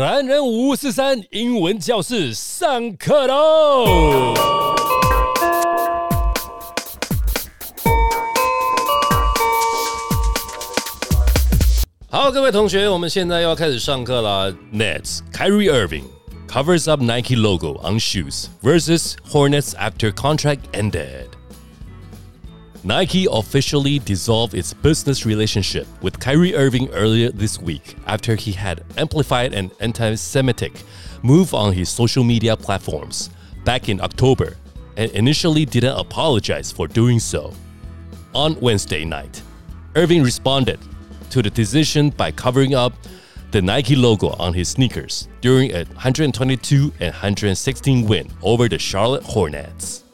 男人五四三英文教室上课喽！好，各位同学，我们现在要开始上课了。Nets Kyrie Irving covers up Nike logo on shoes versus Hornets after contract ended. Nike officially dissolved its business relationship with Kyrie Irving earlier this week after he had amplified an anti Semitic move on his social media platforms back in October and initially didn't apologize for doing so. On Wednesday night, Irving responded to the decision by covering up the Nike logo on his sneakers during a 122 and 116 win over the Charlotte Hornets.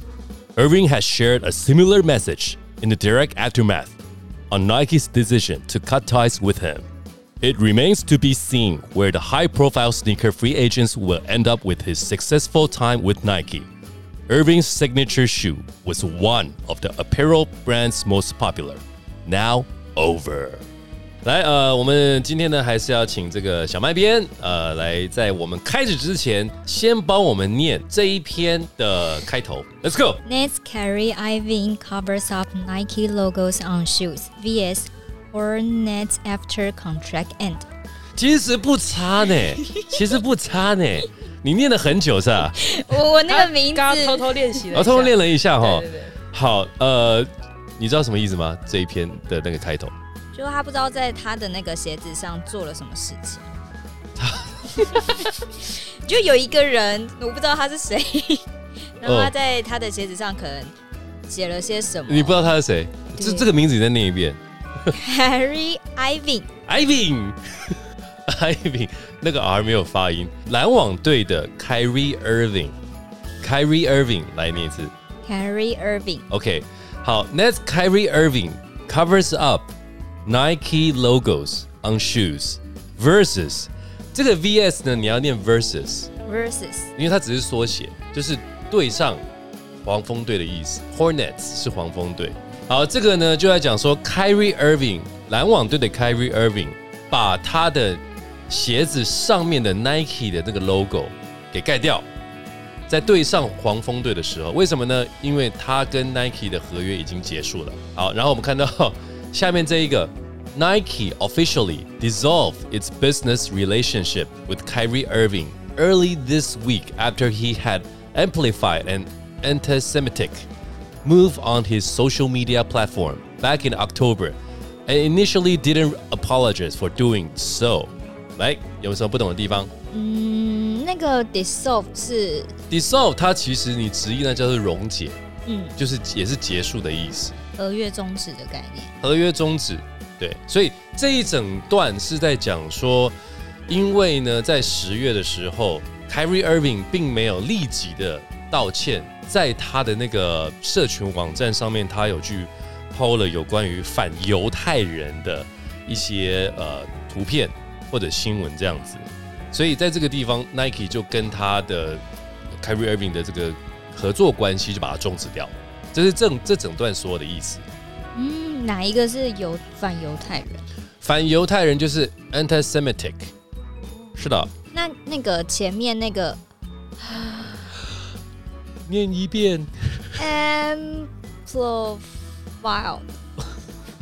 Irving has shared a similar message in the direct aftermath on Nike's decision to cut ties with him. It remains to be seen where the high profile sneaker free agents will end up with his successful time with Nike. Irving's signature shoe was one of the apparel brand's most popular. Now over. 来，呃，我们今天呢，还是要请这个小麦编，呃，来在我们开始之前，先帮我们念这一篇的开头。Let's go. Nets carry Irving covers up Nike logos on shoes vs Hornets after contract end。其实不差呢，其实不差呢。你念了很久是吧？我我那个名字刚刚偷偷练习了一下，我偷偷练了一下哈。对对，好，呃，你知道什么意思吗？这一篇的那个开头。就他不知道在他的那个鞋子上做了什么事情。就有一个人，我不知道他是谁，然后他在他的鞋子上可能写了些什么。你不知道他是谁？这这个名字你再念一遍。Harry Irving，Irving，Irving，那个 R 没有发音。篮网队的 Kyrie Irving，Kyrie Irving 来念一次。Harry Irving，OK，好，Nets Kyrie Irving covers up Nike logos on shoes versus 这个 VS 呢，你要念 versus，versus 因为它只是缩写，就是对上黄蜂队的意思。Hornets 是黄蜂队。好，这个呢就在讲说，Kyrie Irving 篮网队的 Kyrie Irving 把他的鞋子上面的 Nike 的那个 logo 给盖掉，在对上黄蜂队的时候，为什么呢？因为他跟 Nike 的合约已经结束了。好，然后我们看到下面这一个，Nike officially dissolved its business relationship with Kyrie Irving early this week after he had amplified an anti-Semitic move on his social media platform back in October and initially didn't apologize for doing so. 来，有什么不懂的地方嗯，那个 dissolve 是？Dissolve 它其实你直译呢叫做溶解，嗯就是也是结束的意思， 合约终止的概念。合约终止。对，所以这一整段是在讲说，因为呢，在十月的时候，Kyrie Irving 并没有立即的道歉，在他的那个社群网站上面，他有去抛了有关于反犹太人的一些呃图片或者新闻这样子，所以在这个地方，Nike 就跟他的 Kyrie Irving 的这个合作关系就把它终止掉，这是这这整段所有的意思。嗯，哪一个是犹反犹太人？反犹太人就是 anti-Semitic，是的，那那个前面那个 念一遍。amplified，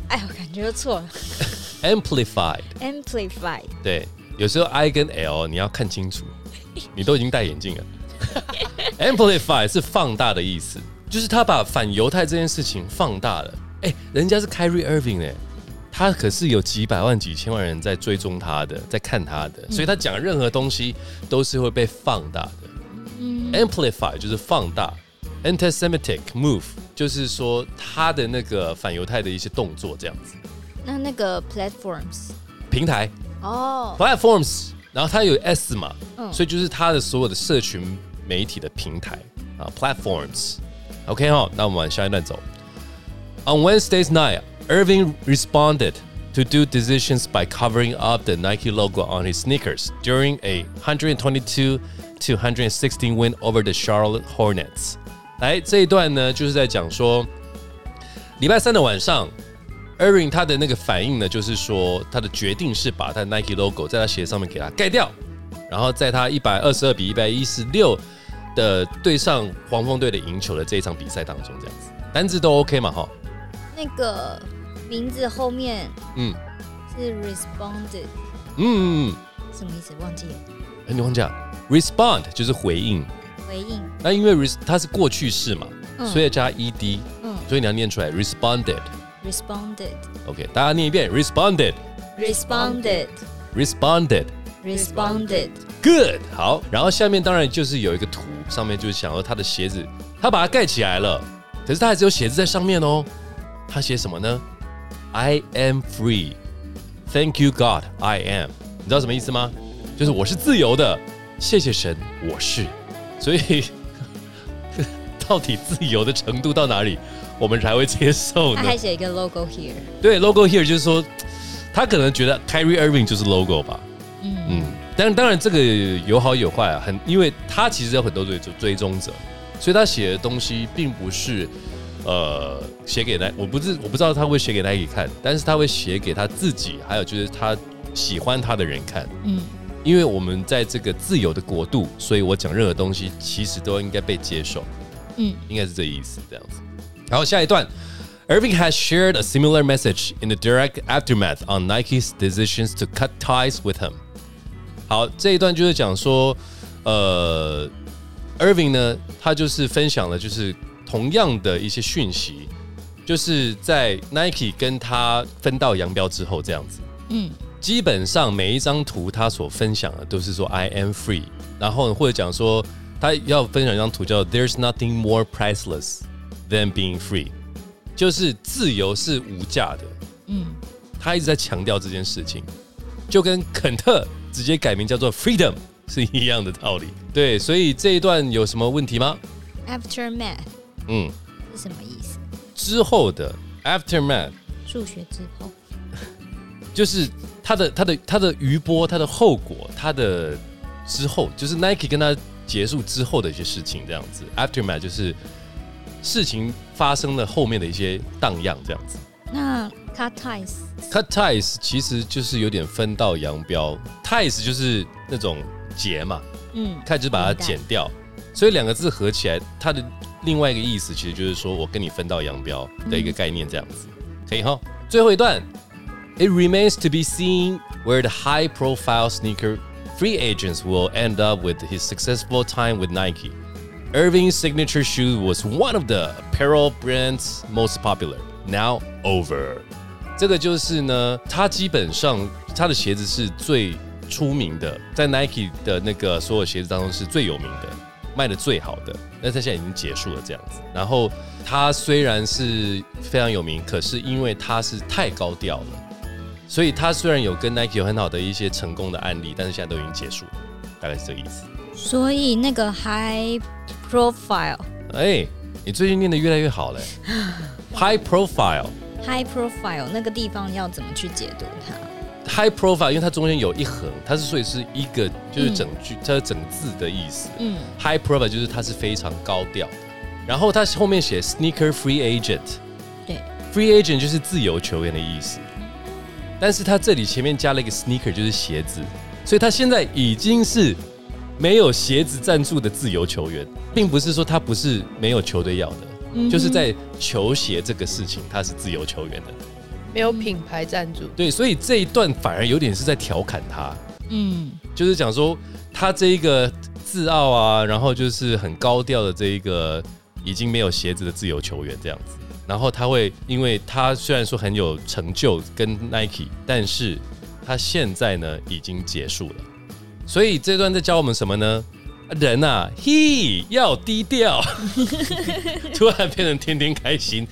哎，我感觉又错了 amplified，，amplified。对，有时候 I 跟 L 你要看清楚，你都已经戴眼镜了。amplify 是放大的意思，就是他把反犹太这件事情放大了。哎，人家是 Kyrie Irving 哎，他可是有几百万、几千万人在追踪他的，在看他的，所以他讲任何东西都是会被放大的。嗯 amplify 就是放大，anti-Semitic move 就是说他的那个反犹太的一些动作这样子。那那个 platforms，平台哦，platforms，然后它有 S 嘛，嗯所以就是他的所有的社群媒体的平台啊，platforms。OK 哈，那我们往下一段走。On Wednesday's night, Irving responded to do decisions by covering up the Nike logo on his sneakers during a 122 to 116 win over the Charlotte Hornets. 来这一段呢，就是在讲说，礼拜三的晚上，Irving 他的那个反应呢，就是说他的决定是把他的 Nike logo 在他鞋上面给它盖掉。 然后在他一百二十二比一百一十六 的对上黄蜂队的赢球的这一场比赛当中，这样子单字都 OK 嘛？哈，那个名字后面嗯是 responded，嗯，嗯什么意思？忘记了。哎你忘记了，respond 就是回应，回应，那因为 res 它是过去式嘛，嗯所以要加 ed，嗯所以你要念出来 responded。，responded，responded，responded。OK，大家念一遍 responded responded。Good，好，然后下面当然就是有一个图，上面就是想要他的鞋子，他把它盖起来了，可是他还是有鞋子在上面哦。他写什么呢？I am free. Thank you God, I am. 你知道什么意思吗？就是我是自由的，谢谢神，我是。所以 到底自由的程度到哪里，我们才会接受呢他？还写一个 logo here。对，logo here 就是说，他可能觉得 Kyrie Irving 就是 logo 吧。嗯嗯，但当然这个有好有坏啊，很因为他其实有很多追追踪者，所以他写的东西并不是呃写给那我不是我不知道他会写给 Nike 看，但是他会写给他自己，还有就是他喜欢他的人看。嗯因为我们在这个自由的国度，所以我讲任何东西其实都应该被接受，嗯应该是这意思这样子。然后下一段。Irving has shared a similar message in the direct aftermath on Nike's decisions to cut ties with him. 好，这一段就是讲说，呃，Irving 呢，他就是分享了就是同样的一些讯息，就是在 Nike 跟他分道扬镳之后，这样子，嗯。基本上每一张图他所分享的都是说 I am free，然后或者讲说他要分享一张图叫 There's nothing more priceless than being free，就是自由是无价的。嗯。他一直在强调这件事情，就跟肯特直接改名叫做 Freedom 是一样的道理。对，所以这一段有什么问题吗？，aftermath 嗯，是什么意思？之后的 Aftermath 数学之后。就是它的它的它的余波，它的后果，它的之后，就是 Nike 跟他结束之后的一些事情，这样子。Aftermath 就是事情发生了后面的一些荡漾，这样子。那 cut ties Cut ties 其实就是有点分道扬镳，ties 就是那种结嘛嗯，cut 就是把它剪掉，所以两个字合起来，它的另外一个意思其实就是说我跟你分道扬镳的一个概念，这样子，可以哈。最后一段，It remains to be seen where the high-profile sneaker free agents will end up with his successful time with Nike. Irving's signature shoe was one of the apparel brand's most popular. Now over. 这个就是呢，他基本上他的鞋子是最出名的，在 Nike 的那个所有鞋子当中是最有名的，卖的最好的。但是他现在已经结束了这样子。然后他虽然是非常有名，可是因为他是太高调了，所以他虽然有跟 Nike 有很好的一些成功的案例，但是现在都已经结束了，大概是这个意思。所以那个 high profile 哎，你最近念的越来越好嘞，High profile。High profile 那个地方要怎么去解读它？high profile，因为它中间有一横，它是所以是一个就是整句，它是整字的意思。嗯。High profile 就是它是非常高调。的，然后它后面写 sneaker free agent，对，free agent 就是自由球员的意思，但是它这里前面加了一个 sneaker，就是鞋子，所以他现在已经是没有鞋子赞助的自由球员，并不是说他不是没有球队要的，嗯就是在球鞋这个事情，他是自由球员的。没有品牌赞助，对，所以这一段反而有点是在调侃他，嗯。就是讲说他这一个自傲啊，然后就是很高调的这一个已经没有鞋子的自由球员这样子，然后他会因为他虽然说很有成就跟 Nike，但是他现在呢已经结束了，所以这段在教我们什么呢？人啊，嘿，要低调，突然变成天天开心。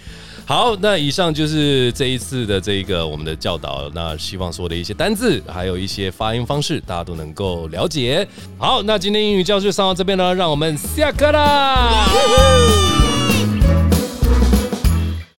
好，那以上就是这一次的这一个我们的教导。那希望说的一些单字，还有一些发音方式，大家都能够了解。好，那今天英语教室上到这边呢，让我们下课啦。